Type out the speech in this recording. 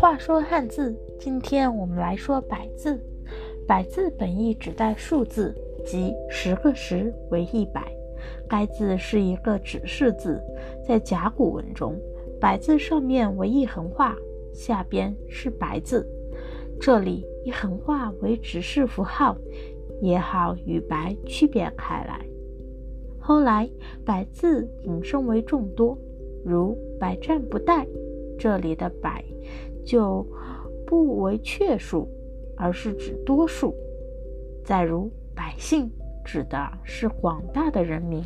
话说汉字，今天我们来说百字。百字本意指代数字，即十个十为一百。该字是一个指示字，在甲骨文中，百字上面为一横画，下边是白字。这里一横画为指示符号，也好与白区别开来。后来百字引申为众多如百战不殆这里的百就不为确数而是指多数。再如百姓指的是广大的人民。